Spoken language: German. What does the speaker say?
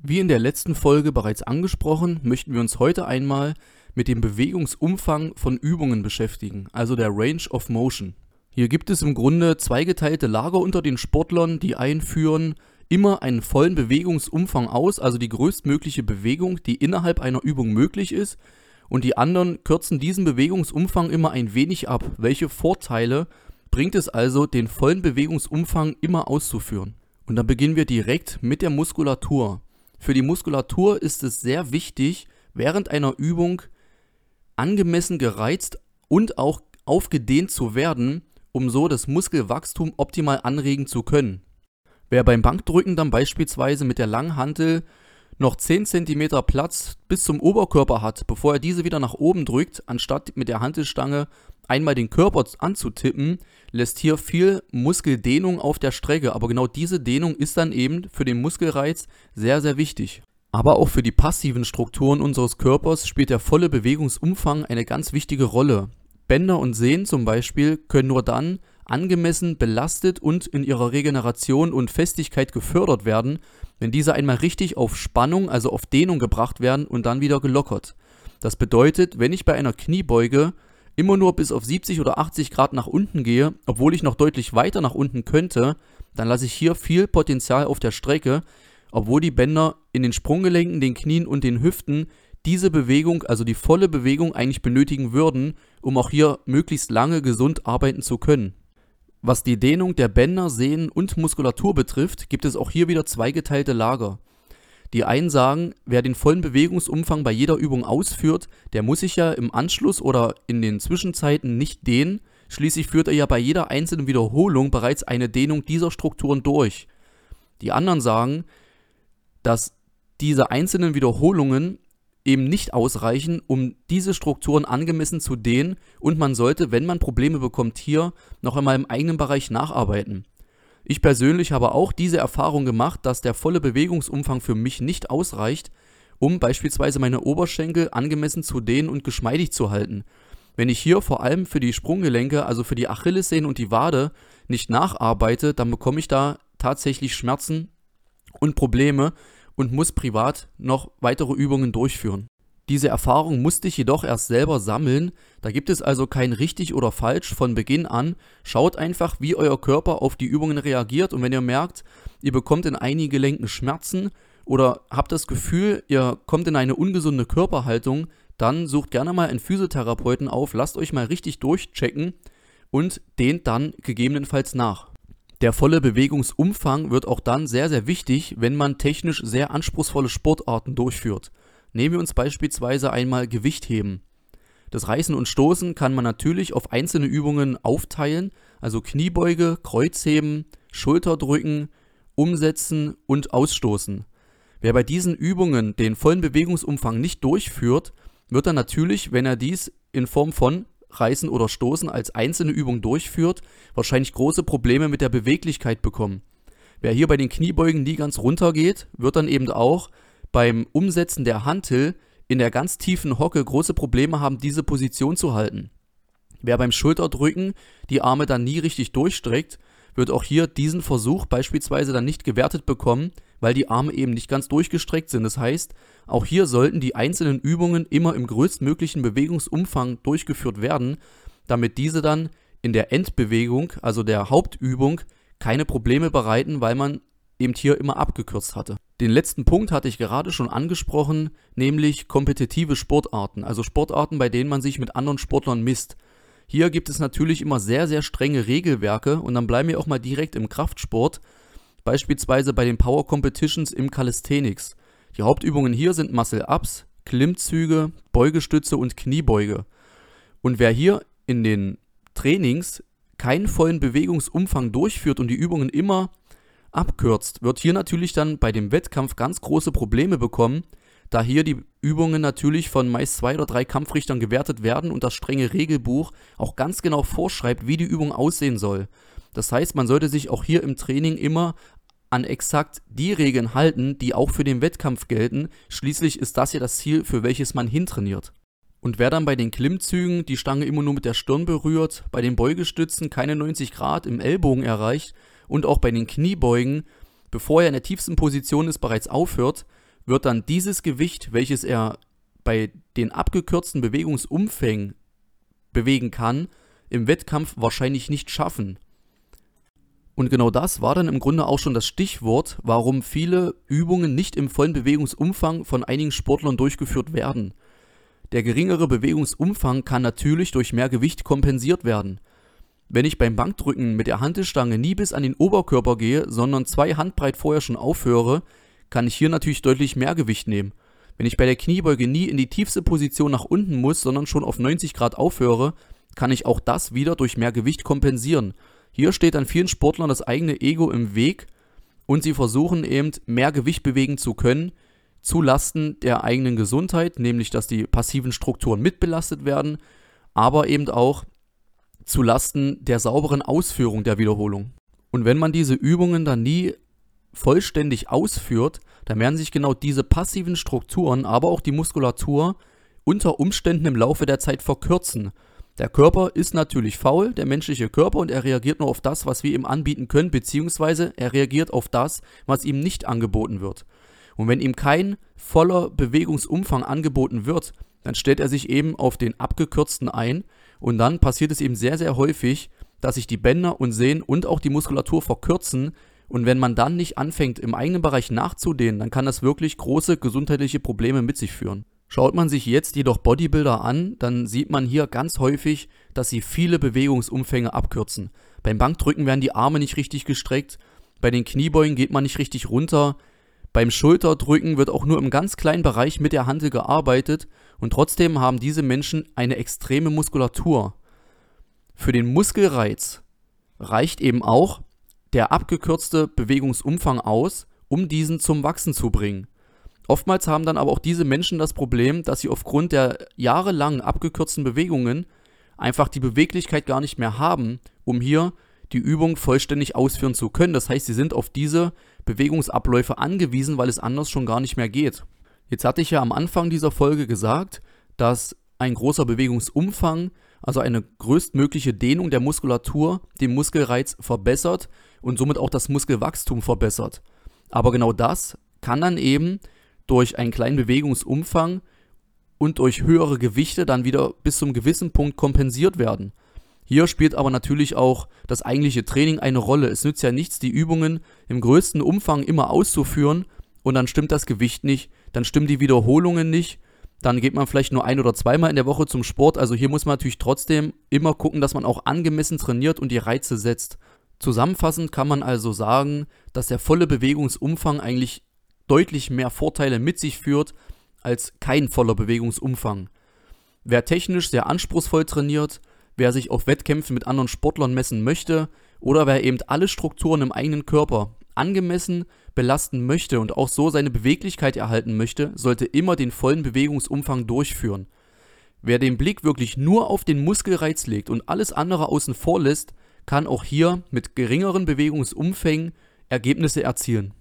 Wie in der letzten Folge bereits angesprochen, möchten wir uns heute einmal mit dem Bewegungsumfang von Übungen beschäftigen, also der Range of Motion. Hier gibt es im Grunde zweigeteilte Lager unter den Sportlern, die einführen immer einen vollen Bewegungsumfang aus, also die größtmögliche Bewegung, die innerhalb einer Übung möglich ist, und die anderen kürzen diesen Bewegungsumfang immer ein wenig ab. Welche Vorteile bringt es also, den vollen Bewegungsumfang immer auszuführen? Und dann beginnen wir direkt mit der Muskulatur. Für die Muskulatur ist es sehr wichtig, während einer Übung angemessen gereizt und auch aufgedehnt zu werden, um so das Muskelwachstum optimal anregen zu können. Wer beim Bankdrücken dann beispielsweise mit der Langhantel noch 10 cm Platz bis zum Oberkörper hat, bevor er diese wieder nach oben drückt, anstatt mit der Hantelstange einmal den Körper anzutippen, lässt hier viel Muskeldehnung auf der Strecke. Aber genau diese Dehnung ist dann eben für den Muskelreiz sehr, sehr wichtig. Aber auch für die passiven Strukturen unseres Körpers spielt der volle Bewegungsumfang eine ganz wichtige Rolle. Bänder und Sehnen zum Beispiel können nur dann angemessen belastet und in ihrer Regeneration und Festigkeit gefördert werden, wenn diese einmal richtig auf Spannung, also auf Dehnung gebracht werden und dann wieder gelockert. Das bedeutet, wenn ich bei einer Kniebeuge immer nur bis auf 70 oder 80 Grad nach unten gehe, obwohl ich noch deutlich weiter nach unten könnte, dann lasse ich hier viel Potenzial auf der Strecke, obwohl die Bänder in den Sprunggelenken, den Knien und den Hüften diese Bewegung, also die volle Bewegung eigentlich benötigen würden, um auch hier möglichst lange gesund arbeiten zu können. Was die Dehnung der Bänder, Sehnen und Muskulatur betrifft, gibt es auch hier wieder zweigeteilte Lager. Die einen sagen, wer den vollen Bewegungsumfang bei jeder Übung ausführt, der muss sich ja im Anschluss oder in den Zwischenzeiten nicht dehnen, schließlich führt er ja bei jeder einzelnen Wiederholung bereits eine Dehnung dieser Strukturen durch. Die anderen sagen, dass diese einzelnen Wiederholungen eben nicht ausreichen, um diese Strukturen angemessen zu dehnen und man sollte, wenn man Probleme bekommt, hier noch einmal im eigenen Bereich nacharbeiten. Ich persönlich habe auch diese Erfahrung gemacht, dass der volle Bewegungsumfang für mich nicht ausreicht, um beispielsweise meine Oberschenkel angemessen zu dehnen und geschmeidig zu halten. Wenn ich hier vor allem für die Sprunggelenke, also für die Achillessehnen und die Wade nicht nacharbeite, dann bekomme ich da tatsächlich Schmerzen und Probleme und muss privat noch weitere Übungen durchführen. Diese Erfahrung musste ich jedoch erst selber sammeln, da gibt es also kein richtig oder falsch von Beginn an. Schaut einfach, wie euer Körper auf die Übungen reagiert und wenn ihr merkt, ihr bekommt in einigen Gelenken Schmerzen oder habt das Gefühl, ihr kommt in eine ungesunde Körperhaltung, dann sucht gerne mal einen Physiotherapeuten auf, lasst euch mal richtig durchchecken und dehnt dann gegebenenfalls nach. Der volle Bewegungsumfang wird auch dann sehr, sehr wichtig, wenn man technisch sehr anspruchsvolle Sportarten durchführt. Nehmen wir uns beispielsweise einmal Gewicht heben. Das Reißen und Stoßen kann man natürlich auf einzelne Übungen aufteilen, also Kniebeuge, Kreuzheben, Schulterdrücken, Umsetzen und Ausstoßen. Wer bei diesen Übungen den vollen Bewegungsumfang nicht durchführt, wird dann natürlich, wenn er dies in Form von Reißen oder Stoßen als einzelne Übung durchführt, wahrscheinlich große Probleme mit der Beweglichkeit bekommen. Wer hier bei den Kniebeugen nie ganz runter geht, wird dann eben auch beim Umsetzen der Hantel in der ganz tiefen Hocke große Probleme haben, diese Position zu halten. Wer beim Schulterdrücken die Arme dann nie richtig durchstreckt, wird auch hier diesen Versuch beispielsweise dann nicht gewertet bekommen, weil die Arme eben nicht ganz durchgestreckt sind. Das heißt, auch hier sollten die einzelnen Übungen immer im größtmöglichen Bewegungsumfang durchgeführt werden, damit diese dann in der Endbewegung, also der Hauptübung, keine Probleme bereiten, weil man eben hier immer abgekürzt hatte. Den letzten Punkt hatte ich gerade schon angesprochen, nämlich kompetitive Sportarten, also Sportarten, bei denen man sich mit anderen Sportlern misst. Hier gibt es natürlich immer sehr, sehr strenge Regelwerke und dann bleiben wir auch mal direkt im Kraftsport, beispielsweise bei den Power Competitions im Calisthenics. Die Hauptübungen hier sind Muscle-Ups, Klimmzüge, Beugestütze und Kniebeuge. Und wer hier in den Trainings keinen vollen Bewegungsumfang durchführt und die Übungen immer abkürzt, wird hier natürlich dann bei dem Wettkampf ganz große Probleme bekommen, da hier die Übungen natürlich von meist zwei oder drei Kampfrichtern gewertet werden und das strenge Regelbuch auch ganz genau vorschreibt, wie die Übung aussehen soll. Das heißt, man sollte sich auch hier im Training immer an exakt die Regeln halten, die auch für den Wettkampf gelten. Schließlich ist das ja das Ziel, für welches man hintrainiert. Und wer dann bei den Klimmzügen die Stange immer nur mit der Stirn berührt, bei den Beugestützen keine 90 Grad im Ellbogen erreicht und auch bei den Kniebeugen, bevor er in der tiefsten Position ist, bereits aufhört, wird dann dieses Gewicht, welches er bei den abgekürzten Bewegungsumfängen bewegen kann, im Wettkampf wahrscheinlich nicht schaffen. Und genau das war dann im Grunde auch schon das Stichwort, warum viele Übungen nicht im vollen Bewegungsumfang von einigen Sportlern durchgeführt werden. Der geringere Bewegungsumfang kann natürlich durch mehr Gewicht kompensiert werden. Wenn ich beim Bankdrücken mit der Hantelstange nie bis an den Oberkörper gehe, sondern zwei Handbreit vorher schon aufhöre, kann ich hier natürlich deutlich mehr Gewicht nehmen. Wenn ich bei der Kniebeuge nie in die tiefste Position nach unten muss, sondern schon auf 90 Grad aufhöre, kann ich auch das wieder durch mehr Gewicht kompensieren. Hier steht an vielen Sportlern das eigene Ego im Weg und sie versuchen eben mehr Gewicht bewegen zu können, zu Lasten der eigenen Gesundheit, nämlich dass die passiven Strukturen mitbelastet werden, aber eben auch zu Lasten der sauberen Ausführung der Wiederholung. Und wenn man diese Übungen dann nie vollständig ausführt, dann werden sich genau diese passiven Strukturen, aber auch die Muskulatur unter Umständen im Laufe der Zeit verkürzen. Der Körper ist natürlich faul, der menschliche Körper, und er reagiert nur auf das, was wir ihm anbieten können, beziehungsweise er reagiert auf das, was ihm nicht angeboten wird. Und wenn ihm kein voller Bewegungsumfang angeboten wird, dann stellt er sich eben auf den abgekürzten ein und dann passiert es eben sehr, sehr häufig, dass sich die Bänder und Sehnen und auch die Muskulatur verkürzen und wenn man dann nicht anfängt, im eigenen Bereich nachzudehnen, dann kann das wirklich große gesundheitliche Probleme mit sich führen. Schaut man sich jetzt jedoch Bodybuilder an, dann sieht man hier ganz häufig, dass sie viele Bewegungsumfänge abkürzen. Beim Bankdrücken werden die Arme nicht richtig gestreckt, bei den Kniebeugen geht man nicht richtig runter, beim Schulterdrücken wird auch nur im ganz kleinen Bereich mit der Handel gearbeitet und trotzdem haben diese Menschen eine extreme Muskulatur. Für den Muskelreiz reicht eben auch der abgekürzte Bewegungsumfang aus, um diesen zum Wachsen zu bringen. Oftmals haben dann aber auch diese Menschen das Problem, dass sie aufgrund der jahrelang abgekürzten Bewegungen einfach die Beweglichkeit gar nicht mehr haben, um hier die Übung vollständig ausführen zu können. Das heißt, sie sind auf diese Bewegungsabläufe angewiesen, weil es anders schon gar nicht mehr geht. Jetzt hatte ich ja am Anfang dieser Folge gesagt, dass ein großer Bewegungsumfang, also eine größtmögliche Dehnung der Muskulatur, den Muskelreiz verbessert und somit auch das Muskelwachstum verbessert. Aber genau das kann dann eben durch einen kleinen Bewegungsumfang und durch höhere Gewichte dann wieder bis zum gewissen Punkt kompensiert werden. Hier spielt aber natürlich auch das eigentliche Training eine Rolle. Es nützt ja nichts, die Übungen im größten Umfang immer auszuführen und dann stimmt das Gewicht nicht, dann stimmen die Wiederholungen nicht, dann geht man vielleicht nur ein oder zweimal in der Woche zum Sport. Also hier muss man natürlich trotzdem immer gucken, dass man auch angemessen trainiert und die Reize setzt. Zusammenfassend kann man also sagen, dass der volle Bewegungsumfang eigentlich deutlich mehr Vorteile mit sich führt als kein voller Bewegungsumfang. Wer technisch sehr anspruchsvoll trainiert, wer sich auf Wettkämpfen mit anderen Sportlern messen möchte oder wer eben alle Strukturen im eigenen Körper angemessen belasten möchte und auch so seine Beweglichkeit erhalten möchte, sollte immer den vollen Bewegungsumfang durchführen. Wer den Blick wirklich nur auf den Muskelreiz legt und alles andere außen vor lässt, kann auch hier mit geringeren Bewegungsumfängen Ergebnisse erzielen.